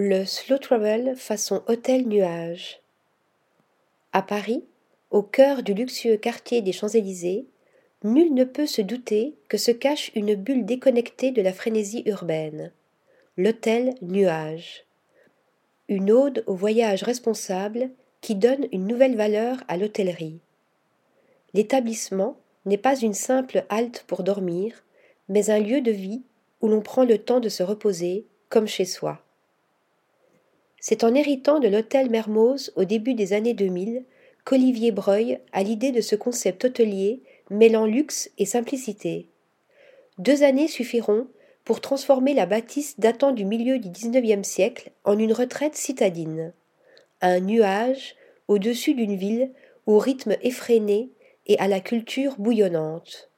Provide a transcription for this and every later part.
Le slow travel façon hôtel nuage. À Paris, au cœur du luxueux quartier des Champs-Élysées, nul ne peut se douter que se cache une bulle déconnectée de la frénésie urbaine. L'hôtel nuage. Une ode au voyage responsable qui donne une nouvelle valeur à l'hôtellerie. L'établissement n'est pas une simple halte pour dormir, mais un lieu de vie où l'on prend le temps de se reposer comme chez soi. C'est en héritant de l'hôtel Mermoz au début des années 2000 qu'Olivier Breuil a l'idée de ce concept hôtelier mêlant luxe et simplicité. Deux années suffiront pour transformer la bâtisse datant du milieu du XIXe siècle en une retraite citadine, un nuage au-dessus d'une ville au rythme effréné et à la culture bouillonnante.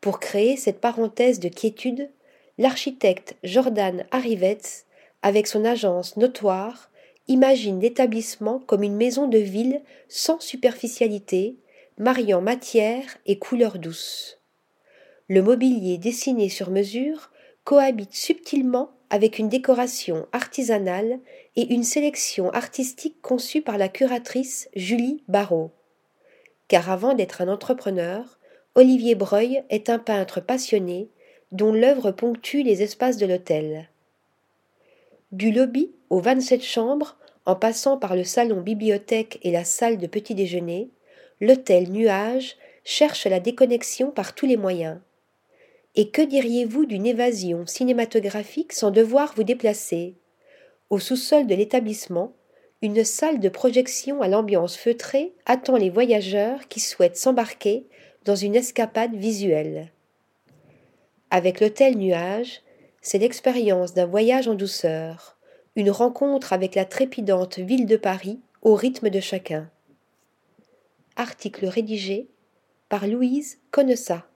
Pour créer cette parenthèse de quiétude, l'architecte Jordan Arrivetz avec son agence notoire, imagine l'établissement comme une maison de ville sans superficialité, mariant matière et couleurs douces. Le mobilier dessiné sur mesure cohabite subtilement avec une décoration artisanale et une sélection artistique conçue par la curatrice Julie Barrault. Car avant d'être un entrepreneur, Olivier Breuil est un peintre passionné dont l'œuvre ponctue les espaces de l'hôtel. Du lobby aux vingt-sept chambres, en passant par le salon bibliothèque et la salle de petit déjeuner, l'hôtel Nuage cherche la déconnexion par tous les moyens. Et que diriez-vous d'une évasion cinématographique sans devoir vous déplacer? Au sous-sol de l'établissement, une salle de projection à l'ambiance feutrée attend les voyageurs qui souhaitent s'embarquer dans une escapade visuelle. Avec l'hôtel Nuage, c'est l'expérience d'un voyage en douceur, une rencontre avec la trépidante ville de Paris au rythme de chacun. Article rédigé par Louise Connessa.